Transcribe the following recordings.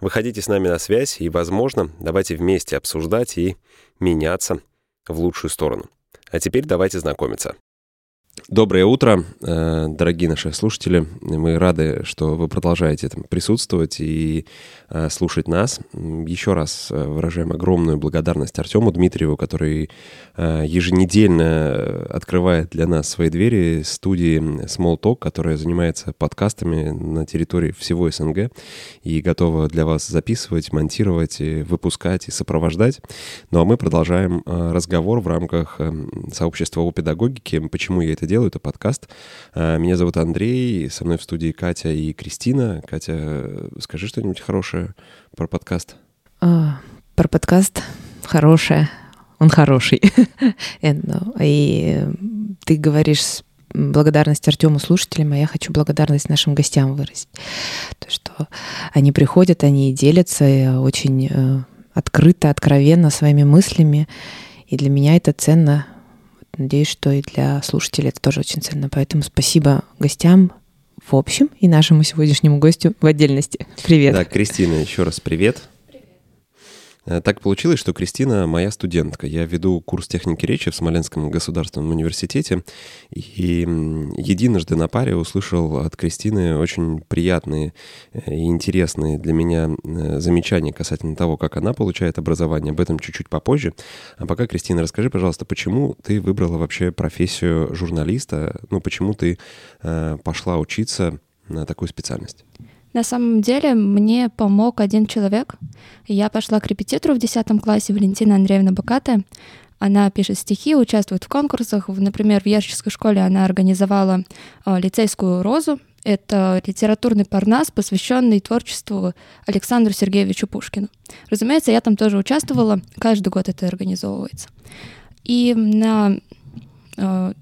Выходите с нами на связь и, возможно, давайте вместе обсуждать и меняться в лучшую сторону. А теперь давайте знакомиться. Доброе утро, э, дорогие наши слушатели. Мы рады, что вы продолжаете там присутствовать и э, слушать нас. Еще раз э, выражаем огромную благодарность Артему Дмитриеву, который еженедельно открывает для нас свои двери студии Small Talk, которая занимается подкастами на территории всего СНГ и готова для вас записывать, монтировать, выпускать и сопровождать. Ну а мы продолжаем разговор в рамках сообщества о педагогике. Почему я это делаю, это подкаст. А, меня зовут Андрей, со мной в студии Катя и Кристина. Катя, скажи что-нибудь хорошее про подкаст. А, про подкаст хорошее. Он хороший. Ну, и ты говоришь благодарность Артему слушателям, а я хочу благодарность нашим гостям выразить. То, что они приходят, они делятся очень э, открыто, откровенно своими мыслями. И для меня это ценно Надеюсь, что и для слушателей это тоже очень ценно. Поэтому спасибо гостям в общем и нашему сегодняшнему гостю в отдельности. Привет. Да, Кристина, еще раз привет. Э, так получилось, что Кристина моя студентка. Я веду курс техники речи в Смоленском государственном университете. И единожды на паре услышал от Кристины очень приятные э, и интересные для меня э, замечания касательно того, как она получает образование. Об этом чуть-чуть попозже. А пока, Кристина, расскажи, пожалуйста, почему ты выбрала вообще профессию журналиста? Ну, почему ты пошла учиться на такую специальность? На самом деле мне помог один человек. Я пошла к репетитору в 10 классе, Валентина Андреевна Бакатая. Она пишет стихи, участвует в конкурсах. Например, в Ярческой школе она организовала э, лицейскую розу. Это литературный парнас, посвященный творчеству Александру Сергеевичу Пушкину. Разумеется, я там тоже участвовала. Каждый год это организовывается. И на, э,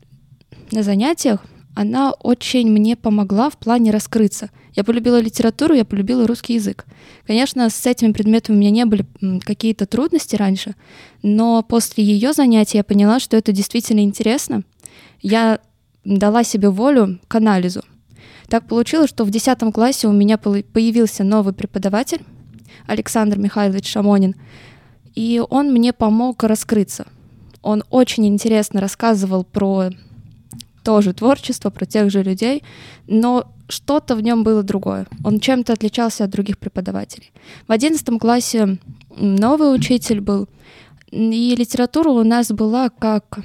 на занятиях она очень мне помогла в плане раскрыться — я полюбила литературу, я полюбила русский язык. Конечно, с этими предметами у меня не были какие-то трудности раньше, но после ее занятий я поняла, что это действительно интересно. Я дала себе волю к анализу. Так получилось, что в 10 классе у меня появился новый преподаватель, Александр Михайлович Шамонин, и он мне помог раскрыться. Он очень интересно рассказывал про тоже творчество, про тех же людей, но что-то в нем было другое. Он чем-то отличался от других преподавателей. В одиннадцатом классе новый учитель был, и литература у нас была как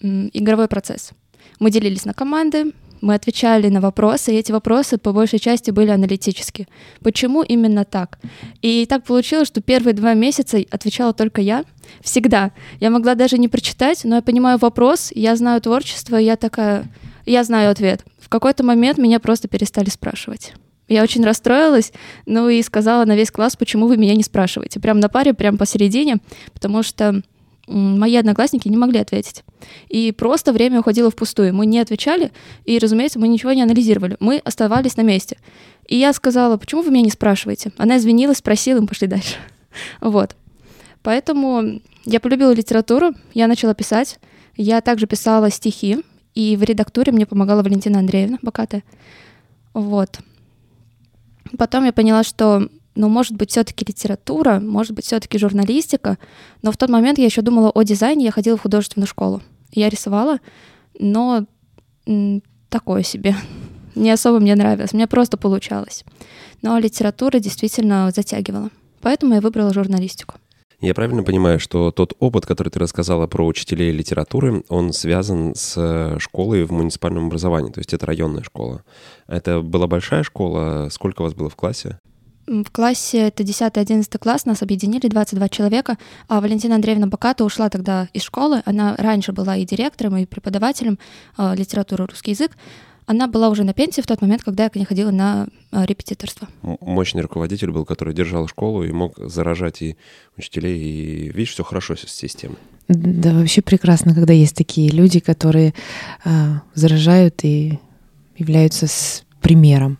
игровой процесс. Мы делились на команды, мы отвечали на вопросы, и эти вопросы по большей части были аналитические. Почему именно так? И так получилось, что первые два месяца отвечала только я. Всегда. Я могла даже не прочитать, но я понимаю вопрос, я знаю творчество, и я такая, я знаю ответ. В какой-то момент меня просто перестали спрашивать. Я очень расстроилась, ну и сказала на весь класс, почему вы меня не спрашиваете. Прям на паре, прям посередине, потому что мои одноклассники не могли ответить. И просто время уходило впустую. Мы не отвечали, и, разумеется, мы ничего не анализировали. Мы оставались на месте. И я сказала, почему вы меня не спрашиваете? Она извинилась, спросила, и мы пошли дальше. Вот. Поэтому я полюбила литературу, я начала писать. Я также писала стихи, и в редактуре мне помогала Валентина Андреевна Бакатая. Вот. Потом я поняла, что ну, может быть, все-таки литература, может быть, все-таки журналистика. Но в тот момент я еще думала о дизайне, я ходила в художественную школу. Я рисовала, но такое себе. Не особо мне нравилось, мне просто получалось. Но литература действительно затягивала. Поэтому я выбрала журналистику. Я правильно понимаю, что тот опыт, который ты рассказала про учителей литературы, он связан с школой в муниципальном образовании, то есть это районная школа. Это была большая школа, сколько у вас было в классе? В классе, это 10-11 класс, нас объединили 22 человека, а Валентина Андреевна Баката ушла тогда из школы, она раньше была и директором, и преподавателем э, литературы русский язык, Она была уже на пенсии в тот момент, когда я к ней ходила на а, репетиторство. Мощный руководитель был, который держал школу и мог заражать и учителей, и видишь, все хорошо с системой. Да, вообще прекрасно, когда есть такие люди, которые э, заражают и являются с примером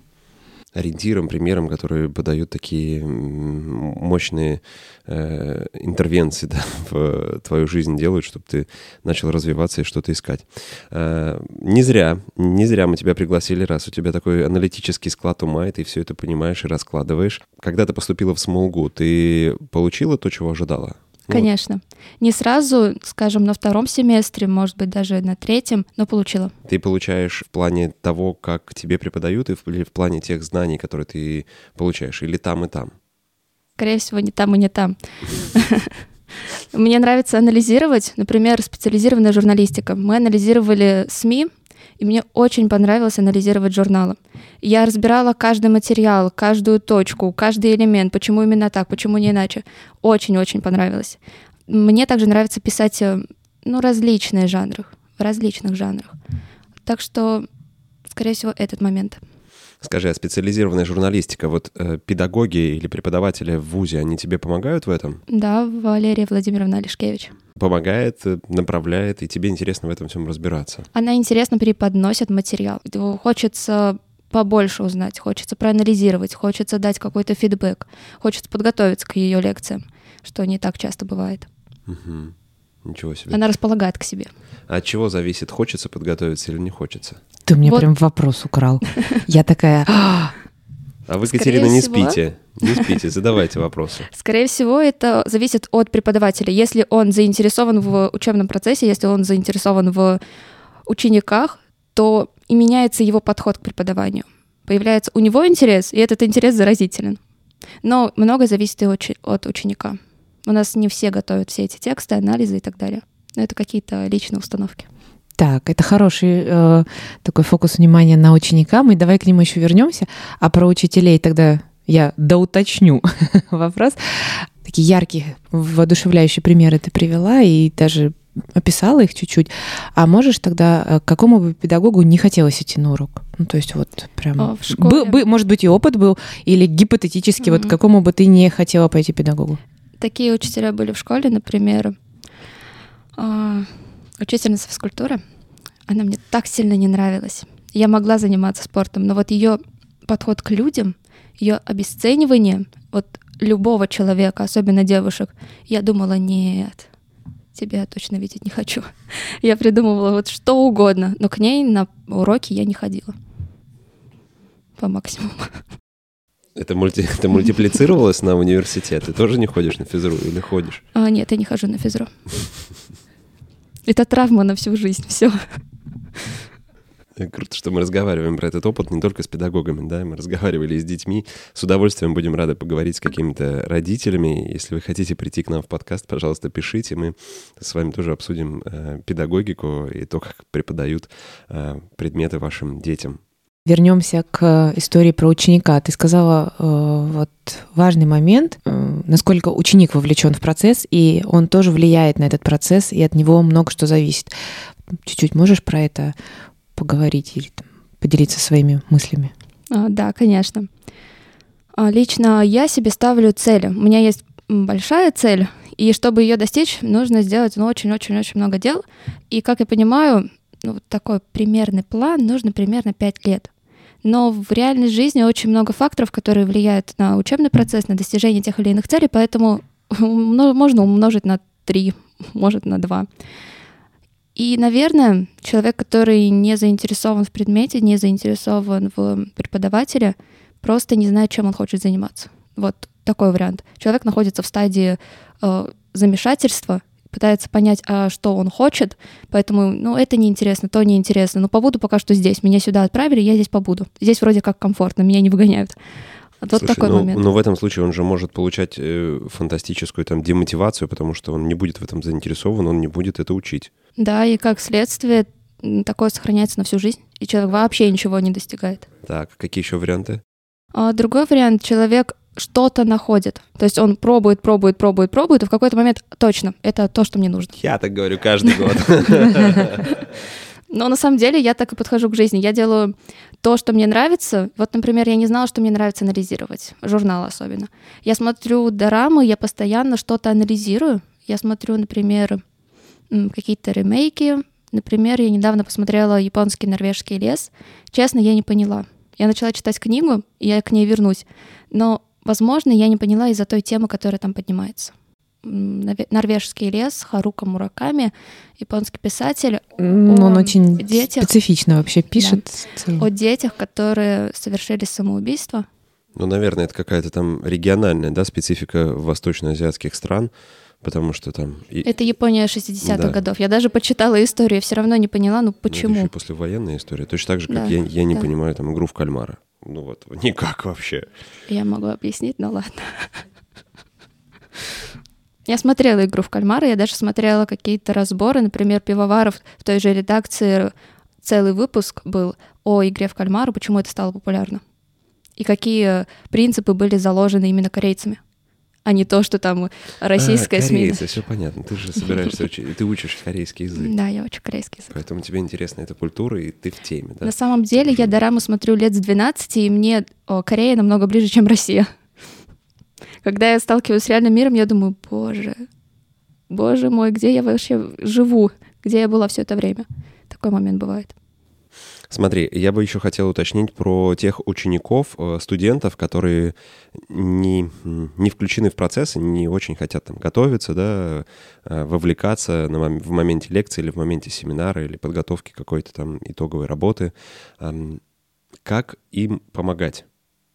ориентиром, примером, которые подают такие мощные э, интервенции да, в твою жизнь делают, чтобы ты начал развиваться и что-то искать. Э, не зря, не зря мы тебя пригласили, раз у тебя такой аналитический склад ума, и ты все это понимаешь и раскладываешь. Когда ты поступила в Смолгу, ты получила то, чего ожидала? Конечно. Не сразу, скажем, на втором семестре, может быть, даже на третьем, но получила. Ты получаешь в плане того, как тебе преподают, или в плане тех знаний, которые ты получаешь, или там и там? Скорее всего, не там и не там. Мне нравится анализировать, например, специализированная журналистика. Мы анализировали СМИ, и мне очень понравилось анализировать журналы. Я разбирала каждый материал, каждую точку, каждый элемент, почему именно так, почему не иначе. Очень-очень понравилось. Мне также нравится писать э, ну, различные жанры, в различных жанрах. Так что, скорее всего, этот момент. Скажи, а специализированная журналистика, вот э, педагоги или преподаватели в ВУЗе, они тебе помогают в этом? Да, Валерия Владимировна Алишкевич помогает, э, направляет, и тебе интересно в этом всем разбираться. Она интересно преподносит материал. Хочется побольше узнать, хочется проанализировать, хочется дать какой-то фидбэк, хочется подготовиться к ее лекциям, что не так часто бывает. Угу. Ничего себе. Она располагает к себе. А от чего зависит, хочется подготовиться или не хочется? Ты мне вот. прям вопрос украл. Я такая, «А, а вы, Катерина, не всего... спите. Не спите, задавайте вопросы. Скорее всего, это зависит от преподавателя. Если он заинтересован в учебном процессе, если он заинтересован в учениках, то и меняется его подход к преподаванию. Появляется у него интерес, и этот интерес заразителен. Но многое зависит и от ученика. У нас не все готовят все эти тексты, анализы и так далее. Но это какие-то личные установки. Так, это хороший э, такой фокус внимания на ученика. Мы давай к нему еще вернемся. А про учителей тогда я доуточню вопрос. Такие яркие, воодушевляющие примеры ты привела и даже описала их чуть-чуть. А можешь тогда э, к какому бы педагогу не хотелось идти на урок? Ну, то есть вот прям... А, в школе? Бы, бы, может быть, и опыт был, или гипотетически, mm-hmm. вот к какому бы ты не хотела пойти педагогу? Такие учителя были в школе, например, а, учительница физкультуры, она мне так сильно не нравилась. Я могла заниматься спортом, но вот ее подход к людям, ее обесценивание вот любого человека, особенно девушек, я думала, нет, тебя точно видеть не хочу. Я придумывала вот что угодно, но к ней на уроки я не ходила. По максимуму. Это, мульти... это мультиплицировалось на университет? Ты тоже не ходишь на физру или ходишь? А, нет, я не хожу на физру. Это травма на всю жизнь, все. Круто, что мы разговариваем про этот опыт не только с педагогами, да, мы разговаривали и с детьми. С удовольствием будем рады поговорить с какими-то родителями. Если вы хотите прийти к нам в подкаст, пожалуйста, пишите. Мы с вами тоже обсудим э, педагогику и то, как преподают э, предметы вашим детям. Вернемся к истории про ученика. Ты сказала э, вот важный момент, э, насколько ученик вовлечен в процесс, и он тоже влияет на этот процесс, и от него много что зависит. Чуть-чуть можешь про это поговорить или там, поделиться своими мыслями? А, да, конечно. А, лично я себе ставлю цели. У меня есть большая цель, и чтобы ее достичь, нужно сделать ну, очень-очень-очень много дел. И, как я понимаю, ну, такой примерный план нужно примерно 5 лет. Но в реальной жизни очень много факторов, которые влияют на учебный процесс, на достижение тех или иных целей, поэтому можно умножить на 3, может, на 2. И, наверное, человек, который не заинтересован в предмете, не заинтересован в преподавателе, просто не знает, чем он хочет заниматься. Вот такой вариант. Человек находится в стадии э, замешательства, пытается понять, а что он хочет, поэтому, ну, это неинтересно, то неинтересно, но побуду пока что здесь, меня сюда отправили, я здесь побуду. Здесь вроде как комфортно, меня не выгоняют. Вот Слушай, такой ну, момент. Но в этом случае он же может получать э, фантастическую там демотивацию, потому что он не будет в этом заинтересован, он не будет это учить. Да, и как следствие такое сохраняется на всю жизнь, и человек вообще ничего не достигает. Так, какие еще варианты? А другой вариант, человек что-то находит. То есть он пробует, пробует, пробует, пробует, и в какой-то момент точно, это то, что мне нужно. Я так говорю каждый год. Но на самом деле я так и подхожу к жизни. Я делаю то, что мне нравится. Вот, например, я не знала, что мне нравится анализировать, журнал особенно. Я смотрю дорамы, я постоянно что-то анализирую. Я смотрю, например, какие-то ремейки. Например, я недавно посмотрела японский норвежский лес. Честно, я не поняла. Я начала читать книгу, и я к ней вернусь. Но, возможно, я не поняла из-за той темы, которая там поднимается норвежский лес Харука Мураками, японский писатель. Он, он очень детях, специфично вообще пишет. Да, о детях, которые совершили самоубийство. Ну, наверное, это какая-то там региональная, да, специфика восточноазиатских стран, потому что там... Это Япония 60-х да. годов. Я даже почитала историю, все равно не поняла, ну почему. Ну, это еще послевоенная история. Точно так же, как да. я, я не да. понимаю там игру в кальмара. Ну вот, никак вообще. Я могу объяснить, но ладно. Я смотрела игру в кальмара, я даже смотрела какие-то разборы, например, пивоваров в той же редакции целый выпуск был о игре в кальмара, почему это стало популярно. И какие принципы были заложены именно корейцами а не то, что там российская а, СМИ. Корейцы, все понятно. Ты же собираешься учить, ты учишь корейский язык. Да, я учу корейский язык. Поэтому тебе интересна эта культура, и ты в теме, да? На самом деле я дораму смотрю лет с 12, и мне о, Корея намного ближе, чем Россия. Когда я сталкиваюсь с реальным миром, я думаю, боже, боже мой, где я вообще живу, где я была все это время. Такой момент бывает. Смотри, я бы еще хотел уточнить про тех учеников, э, студентов, которые не, не включены в процесс, не очень хотят там готовиться, да, э, вовлекаться на, в моменте лекции или в моменте семинара или подготовки какой-то там итоговой работы. Как им помогать?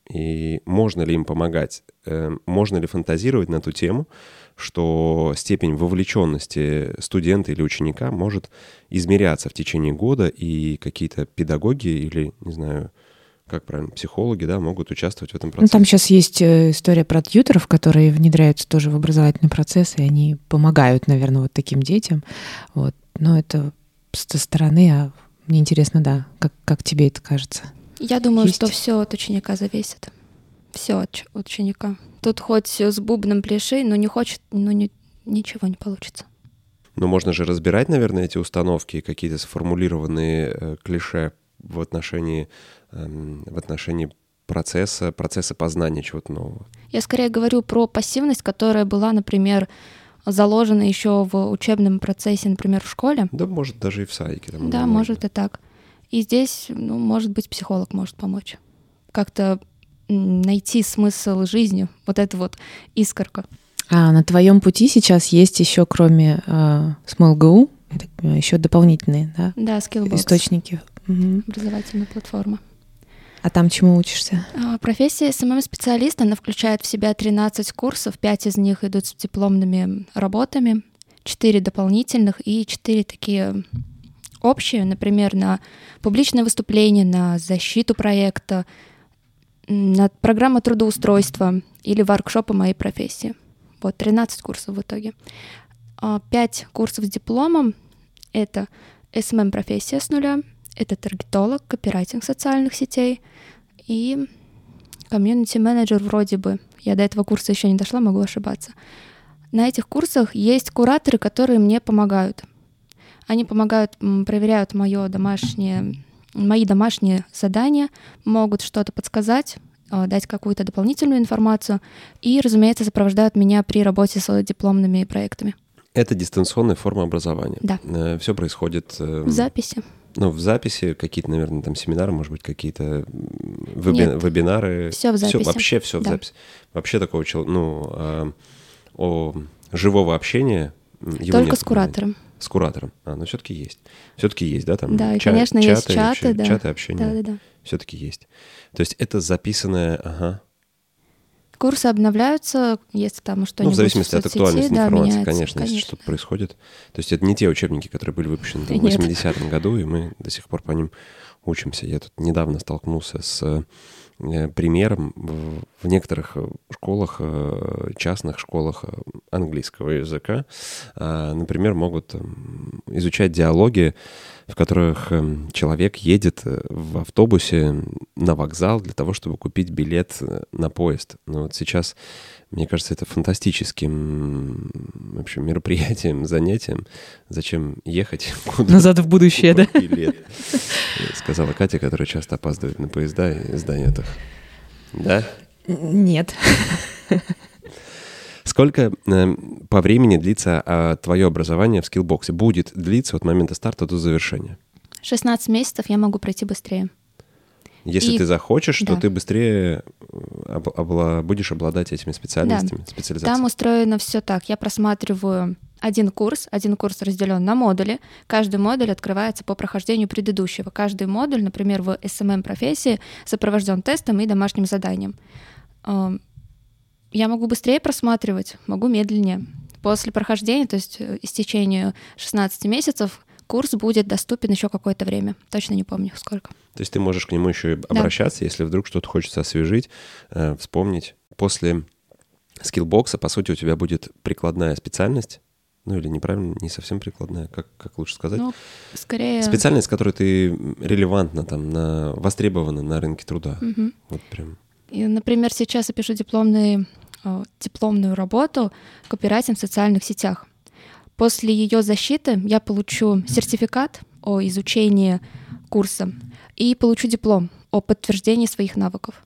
И можно ли им помогать? Эм, можно ли фантазировать на ту тему, что степень вовлеченности студента или ученика может измеряться в течение года, и какие-то педагоги или, не знаю, как правильно, психологи, да, могут участвовать в этом процессе. Ну, там сейчас есть э, история про тьютеров, которые внедряются тоже в образовательный процесс, и они помогают, наверное, вот таким детям. Вот. Но это со стороны, а мне интересно, да, как, как тебе это кажется? Я думаю, есть? что все от ученика зависит. Все от ученика. Тут хоть с бубном пляши, но не хочет, ну не, ничего не получится. Но можно же разбирать, наверное, эти установки, какие-то сформулированные э, клише в отношении, э, в отношении процесса, процесса познания чего-то нового. Я скорее говорю про пассивность, которая была, например, заложена еще в учебном процессе, например, в школе. Да, может, даже и в садике. Там да, может и так. И здесь, ну, может быть, психолог может помочь. Как-то найти смысл жизни, вот это вот искорка. А на твоем пути сейчас есть еще, кроме э, SmallGo, еще дополнительные, да? Да, Skillbox. Источники. Угу. Образовательная платформа. А там чему учишься? А, профессия SMM-специалиста, она включает в себя 13 курсов, 5 из них идут с дипломными работами, 4 дополнительных и 4 такие общее, например, на публичное выступление, на защиту проекта, на программу трудоустройства или воркшопы моей профессии. Вот 13 курсов в итоге. 5 а, курсов с дипломом — это SMM-профессия с нуля, это таргетолог, копирайтинг социальных сетей и комьюнити-менеджер вроде бы. Я до этого курса еще не дошла, могу ошибаться. На этих курсах есть кураторы, которые мне помогают — они помогают, проверяют мое домашнее, мои домашние задания, могут что-то подсказать, а, дать какую-то дополнительную информацию и, разумеется, сопровождают меня при работе с дипломными проектами. Это дистанционная форма образования. Да. Э, Все происходит... Э, в записи. Ну, в записи, какие-то, наверное, там семинары, может быть, какие-то веби... Нет, вебинары. Все в записи. Все, вообще все да. в записи. Вообще такого, ну, а, о живого общения Только с куратором с куратором. А, ну все-таки есть. Все-таки есть, да, там да, чат, конечно, чаты, есть чаты, да. чаты общения. Да, да, да. Все-таки есть. То есть это записанное, ага. Курсы обновляются, если там что-нибудь Ну, в зависимости в от актуальности да, информации, конечно, конечно, если что-то происходит. То есть это не те учебники, которые были выпущены в 80-м году, и мы до сих пор по ним учимся. Я тут недавно столкнулся с примером в некоторых э, школах, э, частных школах английского языка, например, могут изучать диалоги, в которых человек едет в автобусе на вокзал для того, чтобы купить билет на поезд. Но вот сейчас Мне кажется, это фантастическим вообще мероприятием, занятием. Зачем ехать куда? Назад в будущее, да? Лет, сказала Катя, которая часто опаздывает на поезда и сдает их. Да? Нет. Сколько э, по времени длится э, твое образование в скиллбоксе? Будет длиться от момента старта до завершения? 16 месяцев я могу пройти быстрее. Если и... ты захочешь, да. то ты быстрее э, об, обла... будешь обладать этими специальностями, да. специализацией. Там устроено все так. Я просматриваю один курс, один курс разделен на модули. Каждый модуль открывается по прохождению предыдущего. Каждый модуль, например, в SMM профессии сопровожден тестом и домашним заданием. Эм, я могу быстрее просматривать, могу медленнее. После прохождения, то есть э, истечения 16 месяцев, курс будет доступен еще какое-то время. Точно не помню, сколько. То есть ты можешь к нему еще и обращаться, да. если вдруг что-то хочется освежить, э, вспомнить. После скиллбокса, по сути, у тебя будет прикладная специальность, ну или неправильно, не совсем прикладная, как, как лучше сказать? Ну, скорее... Специальность, которой ты релевантна, там, на, востребована на рынке труда. Угу. Вот прям. И, например, сейчас я пишу дипломный, дипломную работу копирайтинг в социальных сетях. После ее защиты я получу сертификат о изучении курса и получу диплом о подтверждении своих навыков.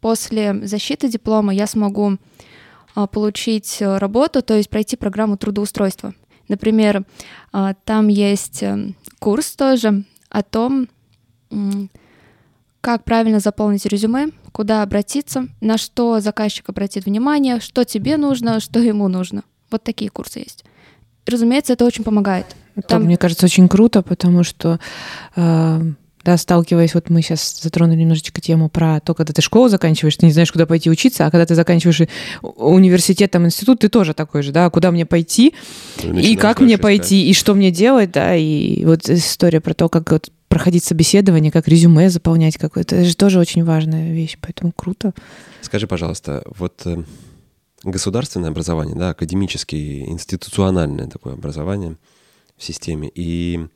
После защиты диплома я смогу а, получить работу, то есть пройти программу трудоустройства. Например, а, там есть э, курс тоже о том, как правильно заполнить резюме, куда обратиться, на что заказчик обратит внимание, что тебе нужно, что ему нужно. Вот такие курсы есть. Разумеется, это очень помогает. Это, Там... мне кажется, очень круто, потому что э, да, сталкиваясь, вот мы сейчас затронули немножечко тему про то, когда ты школу заканчиваешь, ты не знаешь, куда пойти учиться, а когда ты заканчиваешь университет, там, институт, ты тоже такой же, да, куда мне пойти, и как мне пойти, искать. и что мне делать, да, и вот история про то, как вот проходить собеседование, как резюме заполнять какое-то, это же тоже очень важная вещь, поэтому круто. Скажи, пожалуйста, вот э, государственное образование, да, академическое, институциональное такое образование в системе, и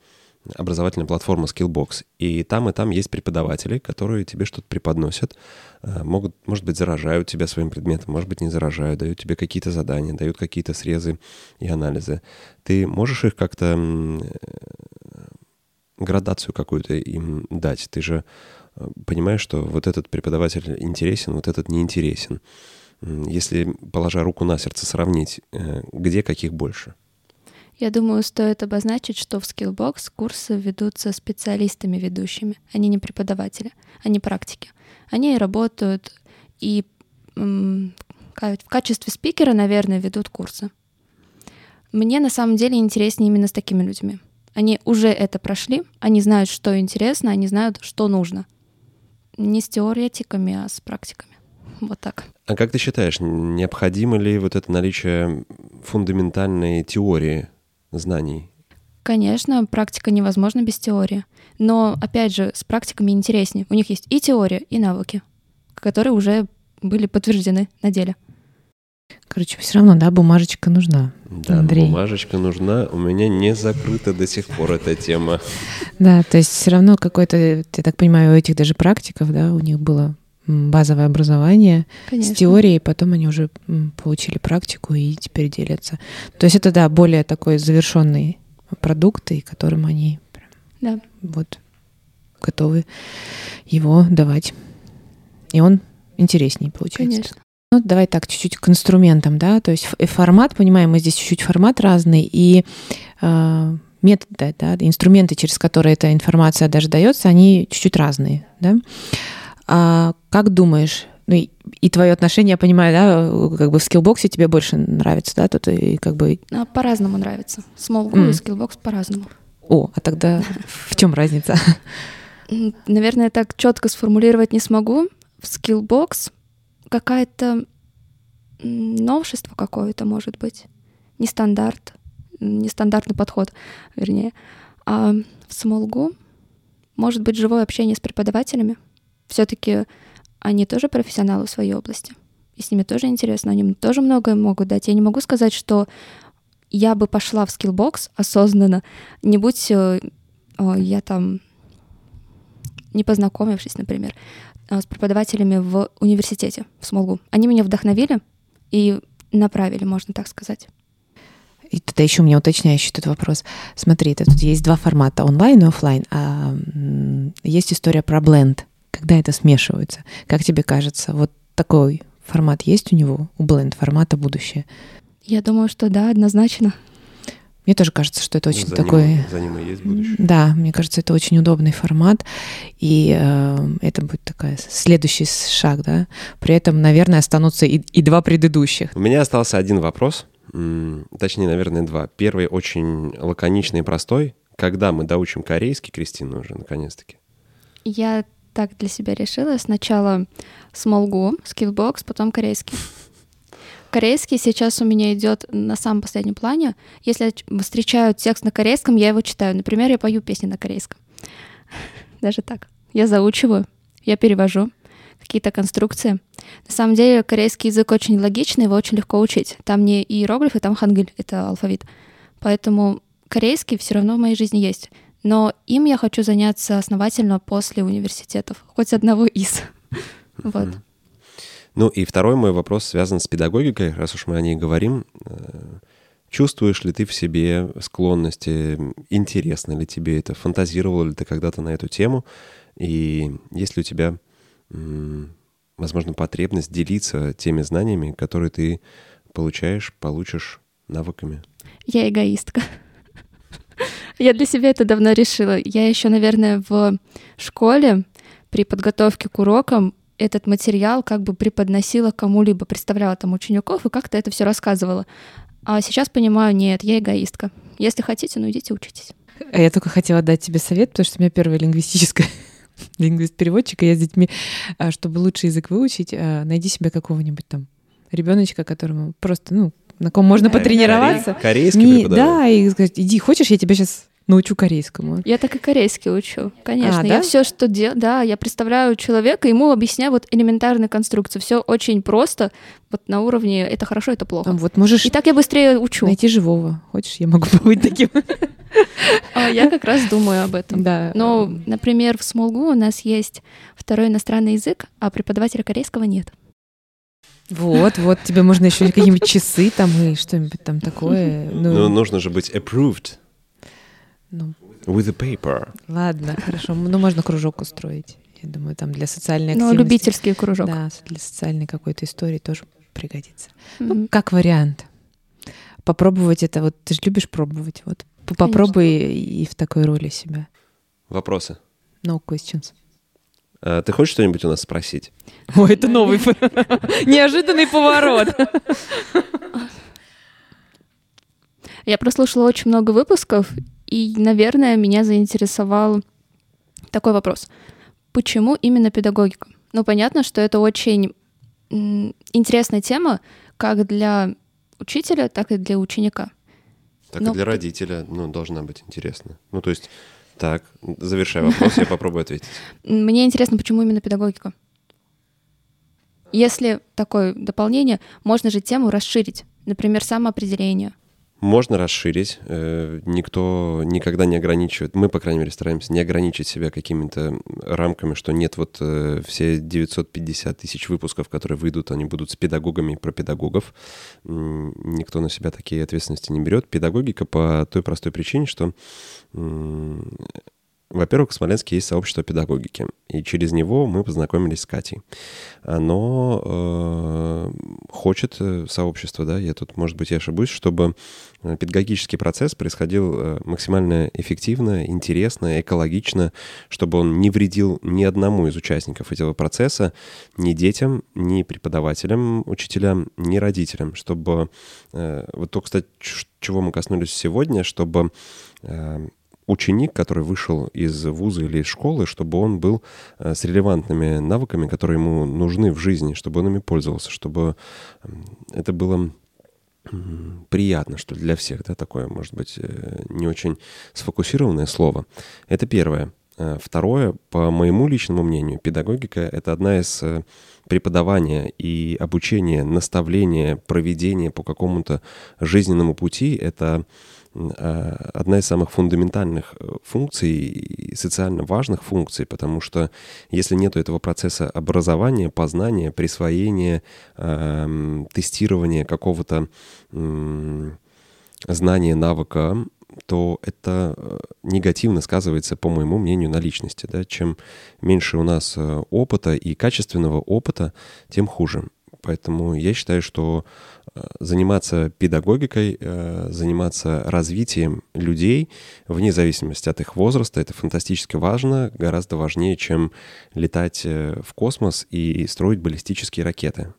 образовательная платформа Skillbox. И там, и там есть преподаватели, которые тебе что-то преподносят, э, могут, может быть, заражают тебя своим предметом, может быть, не заражают, дают тебе какие-то задания, дают какие-то срезы и анализы. Ты можешь их как-то э, градацию какую-то им дать? Ты же э, понимаешь, что вот этот преподаватель интересен, вот этот не интересен. Если, положа руку на сердце, сравнить, где каких больше — я думаю, стоит обозначить, что в Skillbox курсы ведутся специалистами ведущими, они не преподаватели, они практики. Они работают и в качестве спикера, наверное, ведут курсы. Мне на самом деле интереснее именно с такими людьми. Они уже это прошли, они знают, что интересно, они знают, что нужно. Не с теоретиками, а с практиками. Вот так. А как ты считаешь, необходимо ли вот это наличие фундаментальной теории знаний? Конечно, практика невозможна без теории. Но, опять же, с практиками интереснее. У них есть и теория, и навыки, которые уже были подтверждены на деле. Короче, все равно, да, бумажечка нужна. Да, Андрей. бумажечка нужна. У меня не закрыта до сих пор эта тема. Да, то есть все равно какой-то, я так понимаю, у этих даже практиков, да, у них было базовое образование Конечно. с теорией, потом они уже получили практику и теперь делятся. То есть это, да, более такой завершенный продукт, и которым они да. вот готовы его давать. И он интересней получается. Конечно. Ну, давай так, чуть-чуть к инструментам, да, то есть формат, понимаем, мы здесь чуть-чуть формат разный, и э, методы, да, инструменты, через которые эта информация даже дается, они чуть-чуть разные, да. А как думаешь, ну и, и твое отношение, я понимаю, да, как бы в скиллбоксе тебе больше нравится, да, тут и как бы... А, по-разному нравится. СмолГУ mm. и Skillbox по-разному. О, а тогда в чем разница? Наверное, так четко сформулировать не смогу. В Skillbox какая-то новшество какое-то может быть. Не стандарт, нестандартный подход, вернее. А в СмолГУ может быть живое общение с преподавателями, все-таки они тоже профессионалы в своей области. И с ними тоже интересно, они тоже многое могут дать. Я не могу сказать, что я бы пошла в Skillbox осознанно, не будь э, я там не познакомившись, например, а, с преподавателями в университете, в СмолГУ. Они меня вдохновили и направили, можно так сказать. И тогда еще у меня уточняющий тут вопрос. Смотри, тут есть два формата, онлайн и офлайн, а есть история про blend, когда это смешивается. Как тебе кажется, вот такой формат есть у него, у бленд формата будущее? Я думаю, что да, однозначно. Мне тоже кажется, что это очень за такой... Ним, за ним и есть будущее. Да, мне кажется, это очень удобный формат, и э, это будет такая следующий шаг, да. При этом, наверное, останутся и, и два предыдущих. У меня остался один вопрос, точнее, наверное, два. Первый очень лаконичный и простой. Когда мы доучим корейский, Кристина уже, наконец-таки? Я так для себя решила. Сначала СмолГУ, Skillbox, потом корейский. Корейский сейчас у меня идет на самом последнем плане. Если я встречаю текст на корейском, я его читаю. Например, я пою песни на корейском. Даже так. Я заучиваю, я перевожу какие-то конструкции. На самом деле корейский язык очень логичный, его очень легко учить. Там не иероглифы, там хангыль, это алфавит. Поэтому корейский все равно в моей жизни есть. Но им я хочу заняться основательно после университетов, хоть одного из. Вот. Ну и второй мой вопрос связан с педагогикой, раз уж мы о ней говорим. Э, чувствуешь ли ты в себе склонности, интересно ли тебе это, фантазировал ли ты когда-то на эту тему, и есть ли у тебя, возможно, потребность делиться теми знаниями, которые ты получаешь, получишь навыками? Я эгоистка. Я для себя это давно решила. Я еще, наверное, в школе при подготовке к урокам этот материал как бы преподносила кому-либо, представляла там учеников и как-то это все рассказывала. А сейчас понимаю, нет, я эгоистка. Если хотите, ну идите учитесь. А я только хотела дать тебе совет, потому что у меня первая лингвистическая лингвист-переводчик, и я с детьми, а, чтобы лучше язык выучить, а, найди себе какого-нибудь там ребеночка, которому просто, ну, на ком можно потренироваться. Корейский Не, Да, и сказать, иди, хочешь, я тебя сейчас научу корейскому. Я так и корейский учу, конечно. А, да? Я все, что делаю, да, я представляю человека, ему объясняю вот элементарные конструкции. Все очень просто, вот на уровне это хорошо, это плохо. А вот можешь. И так я быстрее учу. Найти живого. Хочешь, я могу быть таким. А, я как раз думаю об этом. Да. Но, например, в Смолгу у нас есть второй иностранный язык, а преподавателя корейского нет. Вот, вот, тебе можно еще какие-нибудь часы там и что-нибудь там такое. Ну, ну нужно же быть approved. Ну, With a paper. Ладно, хорошо. Ну, можно кружок устроить. Я думаю, там для социальной ну, активности. Ну, любительский кружок. Да, для социальной какой-то истории тоже пригодится. Mm-hmm. Ну, как вариант. Попробовать это, вот ты же любишь пробовать, вот попробуй и в такой роли себя. Вопросы? No questions. А, ты хочешь что-нибудь у нас спросить? Ой, это новый неожиданный поворот. Я прослушала очень много выпусков, и, наверное, меня заинтересовал такой вопрос. Почему именно педагогика? Ну, понятно, что это очень интересная тема как для учителя, так и для ученика. Так Но... и для родителя, ну, должна быть интересна. Ну, то есть, так, завершай вопрос, я попробую ответить. Мне интересно, почему именно педагогика? Если такое дополнение, можно же тему расширить. Например, самоопределение — можно расширить. Э, никто никогда не ограничивает. Мы, по крайней мере, стараемся не ограничить себя какими-то рамками, что нет вот э, все 950 тысяч выпусков, которые выйдут, они будут с педагогами про педагогов. Никто на себя такие ответственности не берет. Педагогика по той простой причине, что во-первых, в Смоленске есть сообщество педагогики, и через него мы познакомились с Катей. Оно э, хочет э, сообщество, да, я тут, может быть, я ошибусь, чтобы э, педагогический процесс происходил э, максимально эффективно, интересно, экологично, чтобы он не вредил ни одному из участников этого процесса, ни детям, ни преподавателям, учителям, ни родителям, чтобы... Э, вот то, кстати, чего мы коснулись сегодня, чтобы ученик, который вышел из вуза или из школы, чтобы он был э, с релевантными навыками, которые ему нужны в жизни, чтобы он ими пользовался, чтобы это было приятно, что для всех, да, такое, может быть, э, не очень сфокусированное слово. Это первое. Э, второе, по моему личному мнению, педагогика — это одна из преподавания и обучения, наставления, проведения по какому-то жизненному пути — это а, одна из самых фундаментальных э, функций и социально важных функций, потому что если нет этого процесса образования, познания, присвоения, тестирования какого-то знания, навыка, то это э, негативно сказывается, по моему мнению, на личности. Да? Чем меньше у нас э, опыта и качественного опыта, тем хуже. Поэтому я считаю, что э, заниматься педагогикой, заниматься развитием людей, вне зависимости от их возраста, это фантастически важно, гораздо важнее, чем летать в космос и строить баллистические ракеты.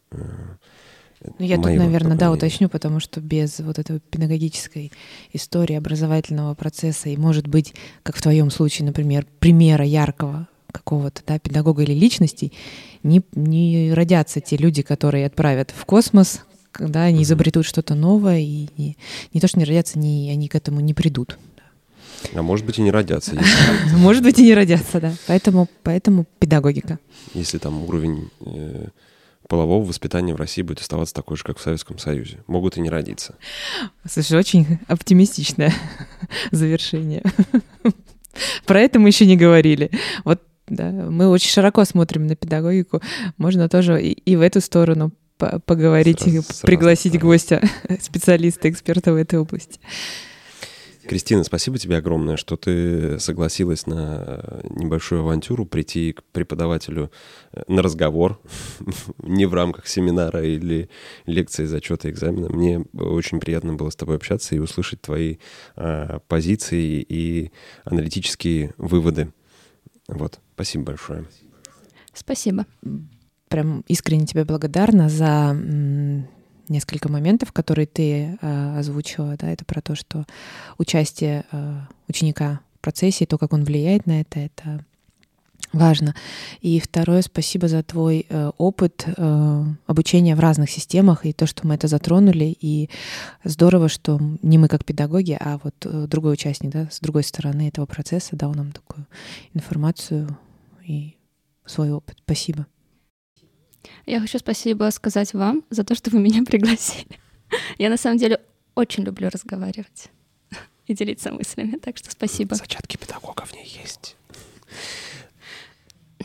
Ну, я тут, наверное, да, уточню, потому что без вот этой педагогической истории образовательного процесса и, может быть, как в твоем случае, например, примера яркого какого-то да, педагога или личности, не, не родятся те люди, которые отправят в космос, когда они изобретут что-то новое, и не, не то, что не родятся, не, они к этому не придут. А может быть и не родятся. Может быть и не родятся, да. Поэтому, поэтому педагогика. Если там уровень э, полового воспитания в России будет оставаться такой же, как в Советском Союзе. Могут и не родиться. Слушай, очень оптимистичное завершение. Про это мы еще не говорили. Вот да, мы очень широко смотрим на педагогику. Можно тоже и, и в эту сторону поговорить, сразу, пригласить сразу, гостя, специалиста, эксперта в этой области. Кристина, спасибо тебе огромное, что ты согласилась на небольшую авантюру прийти к преподавателю э, на разговор, не в рамках семинара или лекции, зачета, экзамена. Мне очень приятно было с тобой общаться и услышать твои а, позиции и аналитические выводы. Вот, спасибо большое. Спасибо. Прям искренне тебе благодарна за несколько моментов, которые ты э, озвучила, да, это про то, что участие э, ученика в процессе, то, как он влияет на это, это важно. И второе, спасибо за твой э, опыт э, обучения в разных системах и то, что мы это затронули. И здорово, что не мы как педагоги, а вот э, другой участник, да, с другой стороны этого процесса дал нам такую информацию и свой опыт. Спасибо. Я хочу спасибо сказать вам за то, что вы меня пригласили. Я на самом деле очень люблю разговаривать и делиться мыслями, так что спасибо. Зачатки педагога в ней есть.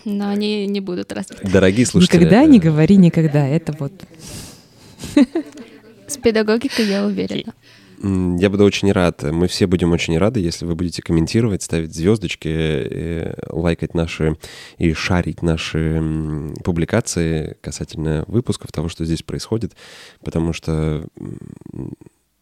Но они не будут развиты. Дорогие слушатели. Никогда не говори никогда, это вот. С педагогикой я уверена. Я буду очень рад. Мы все будем очень рады, если вы будете комментировать, ставить звездочки, э, лайкать наши и шарить наши публикации касательно выпусков того, что здесь происходит, потому что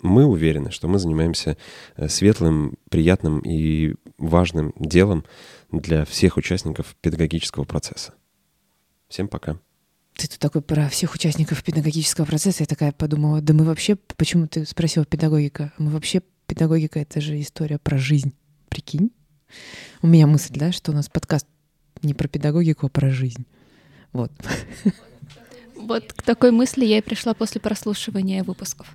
мы уверены, что мы занимаемся э, светлым, приятным и важным делом для всех участников педагогического процесса. Всем пока. Ты тут такой про всех участников педагогического процесса. Я такая подумала, да мы вообще, почему ты спросила педагогика? Мы вообще, педагогика — это же история про жизнь. Прикинь? У меня мысль, да, что у нас подкаст не про педагогику, а про жизнь. Вот. Вот к такой мысли я и пришла после прослушивания выпусков.